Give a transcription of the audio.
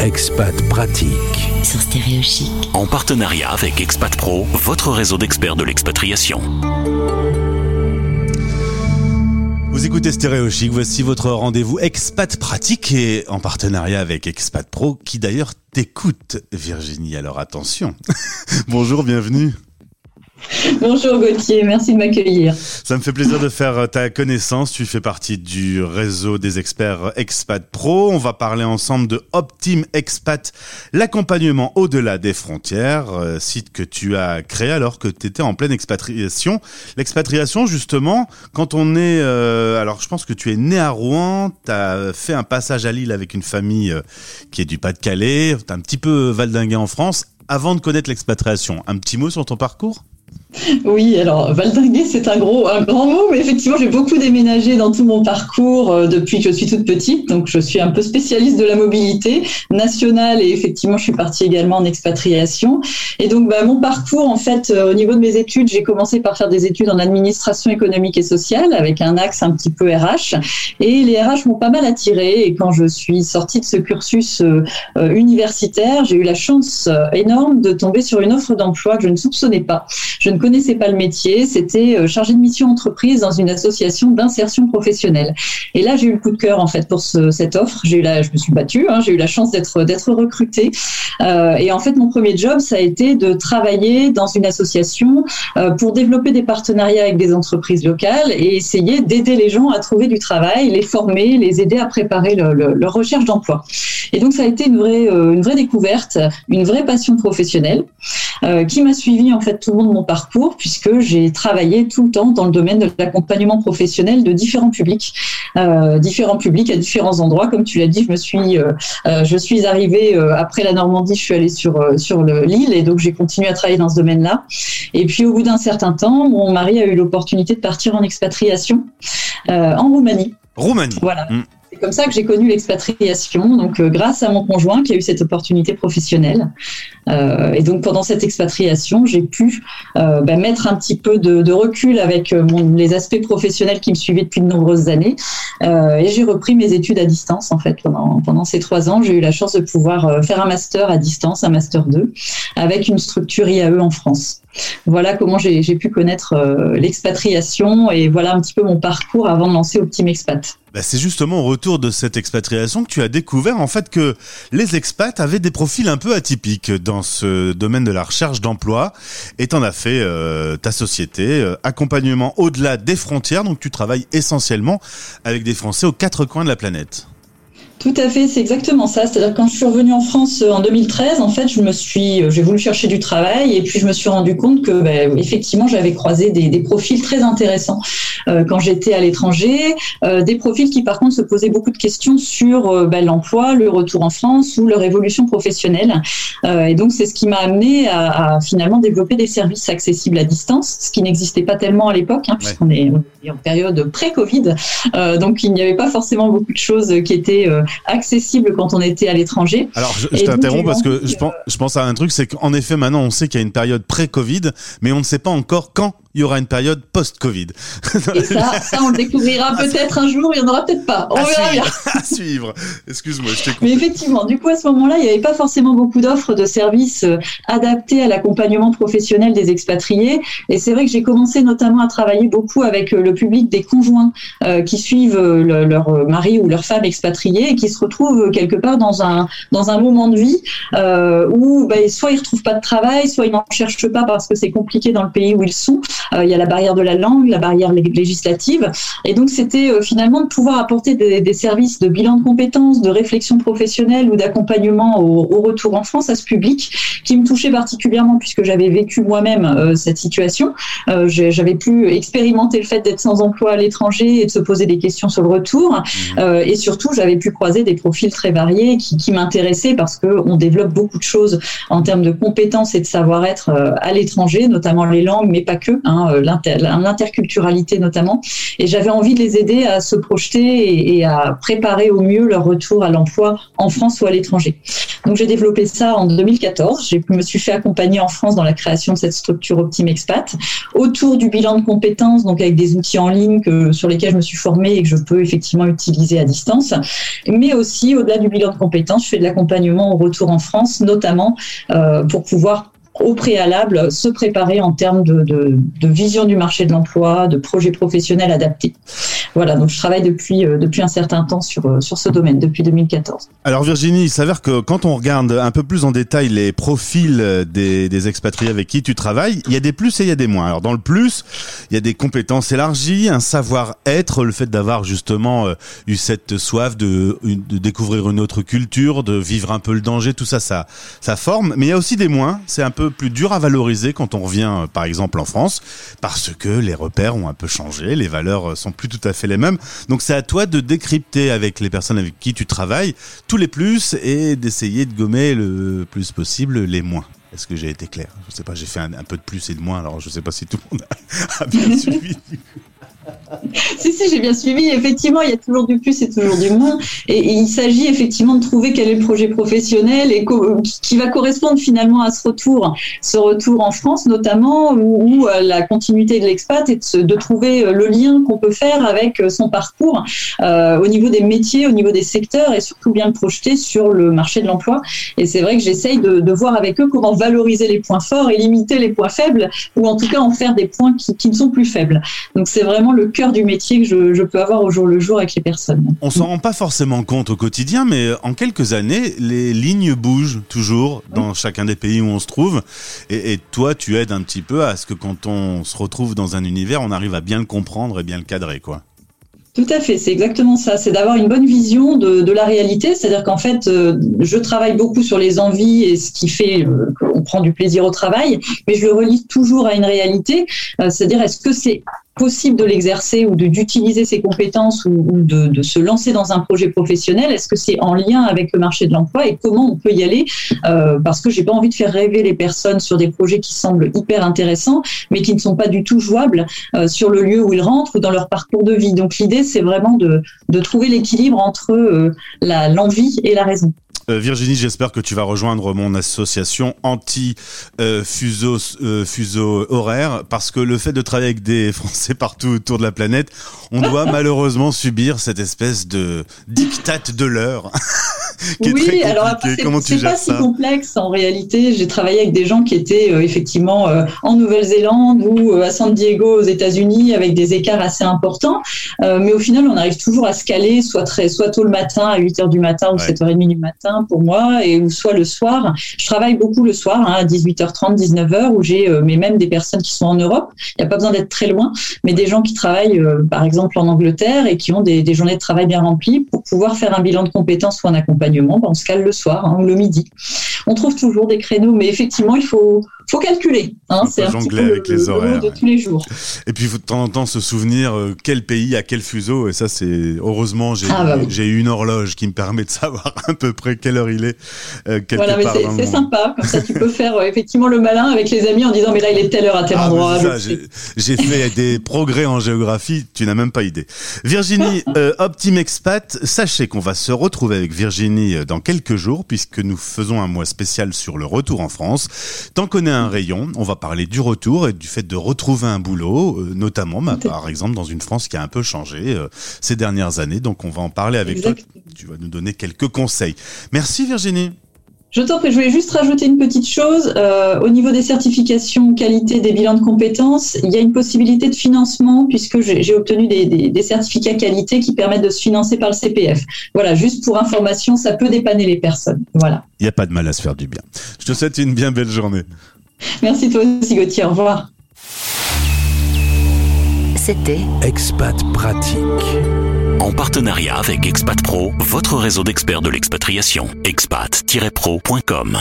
Expat Pratique. Sur Stéréo Chic. En partenariat avec Expat Pro, votre réseau d'experts de l'expatriation. Vous écoutez Stéréo Chic, voici votre rendez-vous Expat Pratique et en partenariat avec Expat Pro qui d'ailleurs t'écoute Virginie. Alors attention. Bonjour, bienvenue. Bonjour Gauthier, merci de m'accueillir. Ça me fait plaisir de faire ta connaissance. Tu fais partie du réseau des experts Expat Pro. On va parler ensemble de Optim Expat, l'accompagnement au-delà des frontières, euh, site que tu as créé alors que tu étais en pleine expatriation. L'expatriation, justement, quand on est... Euh, alors je pense que tu es né à Rouen, tu as fait un passage à Lille avec une famille euh, qui est du Pas-de-Calais, tu un petit peu valdingué en France avant de connaître l'expatriation. Un petit mot sur ton parcours? Oui, alors valdinguer, c'est un gros, un grand mot, mais effectivement, j'ai beaucoup déménagé dans tout mon parcours euh, depuis que je suis toute petite. Donc, je suis un peu spécialiste de la mobilité nationale et effectivement, je suis partie également en expatriation. Et donc, bah, mon parcours, en fait, euh, au niveau de mes études, j'ai commencé par faire des études en administration économique et sociale avec un axe un petit peu RH. Et les RH m'ont pas mal attiré. Et quand je suis sortie de ce cursus euh, universitaire, j'ai eu la chance énorme de tomber sur une offre d'emploi que je ne soupçonnais pas. Je ne connaissais pas le métier. C'était euh, chargé de mission entreprise dans une association d'insertion professionnelle. Et là, j'ai eu le coup de cœur en fait pour cette offre. J'ai eu la, je me suis battue. Hein, j'ai eu la chance d'être d'être recrutée. Euh, et en fait, mon premier job, ça a été de travailler dans une association euh, pour développer des partenariats avec des entreprises locales et essayer d'aider les gens à trouver du travail, les former, les aider à préparer leur recherche d'emploi. Et donc, ça a été une vraie, une vraie découverte, une vraie passion professionnelle qui m'a suivi en fait tout le long de mon parcours puisque j'ai travaillé tout le temps dans le domaine de l'accompagnement professionnel de différents publics, euh, différents publics à différents endroits. Comme tu l'as dit, je me suis, euh, euh, je suis arrivée après la Normandie, je suis allée sur sur l'île et donc j'ai continué à travailler dans ce domaine-là. Et puis au bout d'un certain temps, mon mari a eu l'opportunité de partir en expatriation en Roumanie. Roumanie. Voilà. Mm. C'est comme ça que j'ai connu l'expatriation, donc euh, grâce à mon conjoint qui a eu cette opportunité professionnelle. Euh, et donc pendant cette expatriation, j'ai pu euh, bah, mettre un petit peu de, recul avec euh, les aspects professionnels qui me suivaient depuis de nombreuses années. Et j'ai repris mes études à distance en fait pendant, pendant ces trois ans. J'ai eu la chance de pouvoir faire un master à distance, un master 2, avec une structure IAE en France. Voilà comment j'ai pu connaître l'expatriation et voilà un petit peu mon parcours avant de lancer Optim Expat. Bah c'est justement au retour de cette expatriation que tu as découvert en fait que les expats avaient des profils un peu atypiques dans ce domaine de la recherche d'emploi et t'en as fait ta société, euh, accompagnement au-delà des frontières, donc tu travailles essentiellement avec des Français aux quatre coins de la planète. Tout à fait, c'est exactement ça. C'est-à-dire quand je suis revenue en France euh, en 2013, en fait, je me suis, euh, j'ai voulu chercher du travail et puis je me suis rendu compte que, ben, effectivement, j'avais croisé des, des, profils très intéressants euh, quand j'étais à l'étranger, euh, des profils qui, par contre, se posaient beaucoup de questions sur ben, l'emploi, le retour en France ou leur évolution professionnelle. et donc, c'est ce qui m'a amené à, à, finalement développer des services accessibles à distance, ce qui n'existait pas tellement à l'époque, hein, puisqu'on est, est, en période pré-Covid. donc, il n'y avait pas forcément beaucoup de choses qui étaient accessible quand on était à l'étranger. Alors, je, je t'interromps parce que je pense, je pense à un truc, c'est qu'en effet, maintenant, on sait qu'il y a une période pré-Covid, mais on ne sait pas encore quand il y aura une période post-Covid. Et ça, ça, on le découvrira peut-être un jour, il n'y en aura peut-être pas. On à verra suivre, bien. À suivre. Excuse-moi, je t'ai Mais effectivement, du coup, à ce moment-là, il n'y avait pas forcément beaucoup d'offres de services euh, adaptés à l'accompagnement professionnel des expatriés. Et c'est vrai que j'ai commencé notamment à travailler beaucoup avec euh, le public des conjoints euh, qui suivent le, leur mari ou leur femme expatriée et qui se retrouvent quelque part dans un, dans un moment de vie euh, où ben, soit ils ne retrouvent pas de travail, soit ils n'en cherchent pas parce que c'est compliqué dans le pays où ils sont. Euh, il y a la barrière de la langue, la barrière législative. Et donc, c'était euh, finalement de pouvoir apporter des, des, services de bilan de compétences, de réflexion professionnelle ou d'accompagnement au, au, retour en France à ce public qui me touchait particulièrement puisque j'avais vécu moi-même euh, cette situation. Euh, j'avais pu expérimenter le fait d'être sans emploi à l'étranger et de se poser des questions sur le retour. Mmh. Euh, et surtout, j'avais pu croiser des profils très variés qui, qui m'intéressaient parce qu'on développe beaucoup de choses en termes de compétences et de savoir-être à l'étranger, notamment les langues, mais pas que hein, l'interculturalité notamment. Et j'avais envie de les aider à se projeter et, à préparer au mieux leur retour à l'emploi en France ou à l'étranger. Donc j'ai développé ça en 2014. Je me suis fait accompagner en France dans la création de cette structure Optim Expat autour du bilan de compétences, donc avec des outils en ligne que, sur lesquels je me suis formée et que je peux effectivement utiliser à distance. Mais aussi au-delà du bilan de compétences, je fais de l'accompagnement au retour en France, notamment euh, pour pouvoir au préalable se préparer en termes de, de, vision du marché de l'emploi, de projets professionnels adaptés. Voilà, donc je travaille depuis, euh, depuis un certain temps sur, euh, sur ce domaine, depuis 2014. Alors Virginie, il s'avère que quand on regarde un peu plus en détail les profils des, des expatriés avec qui tu travailles, il y a des plus et il y a des moins. Alors dans le plus, il y a des compétences élargies, un savoir-être, le fait d'avoir justement euh, eu cette soif de, de découvrir une autre culture, de vivre un peu le danger, tout ça, ça, ça forme. Mais il y a aussi des moins, c'est un peu plus dur à valoriser quand on revient par exemple en France, parce que les repères ont un peu changé, les valeurs sont plus tout à fait fait les mêmes. Donc c'est à toi de décrypter avec les personnes avec qui tu travailles tous les plus et d'essayer de gommer le plus possible les moins. Est-ce que j'ai été clair? Je sais pas, j'ai fait un, peu de plus et de moins, alors je sais pas si tout le monde a bien suivi si, si, j'ai bien suivi. Effectivement, il y a toujours du plus et toujours du moins. Et, il s'agit effectivement de trouver quel est le projet professionnel et qui va correspondre finalement à ce retour, ce retour en France notamment, où, euh, la continuité de l'expat est de, trouver euh, le lien qu'on peut faire avec euh, son parcours au niveau des métiers, au niveau des secteurs et surtout bien le projeter sur le marché de l'emploi. Et c'est vrai que j'essaye de, de, voir avec eux comment valoriser les points forts et limiter les points faibles, ou en tout cas en faire des points qui, qui ne sont plus faibles. Donc c'est vraiment le cœur du métier que je, peux avoir au jour le jour avec les personnes. On s'en rend pas forcément compte au quotidien, mais en quelques années, les lignes bougent toujours dans chacun des pays où on se trouve. Et, toi, tu aides un petit peu à ce que quand on se retrouve dans un univers, on arrive à bien le comprendre et bien le cadrer, quoi. Tout à fait, c'est exactement ça. C'est d'avoir une bonne vision de, la réalité. C'est-à-dire qu'en fait, euh, je travaille beaucoup sur les envies et ce qui fait euh, qu'on prend du plaisir au travail, mais je le relie toujours à une réalité. Euh, c'est-à-dire, est-ce que c'est possible de l'exercer ou d'utiliser ses compétences ou, de, se lancer dans un projet professionnel? Est-ce que c'est en lien avec le marché de l'emploi et comment on peut y aller? Euh, Parce que j'ai pas envie de faire rêver les personnes sur des projets qui semblent hyper intéressants, mais qui ne sont pas du tout jouables euh, sur le lieu où ils rentrent ou dans leur parcours de vie. Donc l'idée, c'est vraiment de, de trouver l'équilibre entre euh, l'envie et la raison. Euh, Virginie, j'espère que tu vas rejoindre mon association anti-fuseau euh, fuseau horaire parce que le fait de travailler avec des Français partout autour de la planète, on doit malheureusement subir cette espèce de diktat de l'heure. oui, alors après, c'est pas si complexe en réalité. J'ai travaillé avec des gens qui étaient euh, effectivement en Nouvelle-Zélande ou à San Diego aux États-Unis avec des écarts assez importants. mais au final, on arrive toujours à se caler, soit très, soit tôt le matin à 8 h du matin ou 7h30 du matin pour moi, et ou soit le soir. Je travaille beaucoup le soir, hein, à 18h30, 19h, où j'ai euh, mais même des personnes qui sont en Europe. Il n'y a pas besoin d'être très loin, mais des gens qui travaillent, euh, par exemple, en Angleterre et qui ont des, journées de travail bien remplies pour pouvoir faire un bilan de compétences ou un accompagnement. Ben, on se cale le soir hein, ou le midi. On trouve toujours des créneaux, mais effectivement, il faut faut calculer. Hein, c'est un jongler avec les horaires de tous les jours. Et puis, il faut de temps en temps se souvenir euh, quel pays a quel fuseau. Et ça, c'est heureusement, j'ai ah, bah une horloge qui me permet de savoir à peu près quelle heure il est. Euh, voilà, mais c'est sympa. Comme ça, tu peux faire euh, effectivement le malin avec les amis en disant mais là, il est telle heure à tel ah, endroit. J'ai fait des progrès en géographie. Tu n'as même pas idée. Virginie, euh, Optim Expat, sachez qu'on va se retrouver avec Virginie euh, dans quelques jours puisque nous faisons un mois spécial sur le retour en France. Tant qu'on est un rayon, on va parler du retour et du fait de retrouver un boulot, euh, notamment bah, par exemple dans une France qui a un peu changé euh, ces dernières années. Donc on va en parler avec toi. Tu vas nous donner quelques conseils. Merci Virginie. Je t'en prie, je voulais juste rajouter une petite chose. Euh, au niveau des certifications qualité des bilans de compétences, il y a une possibilité de financement puisque j'ai obtenu des, des, des, certificats qualité qui permettent de se financer par le CPF. Voilà, juste pour information, ça peut dépanner les personnes. Voilà. Il n'y a pas de mal à se faire du bien. Je te souhaite une bien belle journée. Merci toi aussi Gauthier, au revoir. C'était Expat Pratique. En partenariat avec Expat Pro, votre réseau d'experts de l'expatriation. expat-pro.com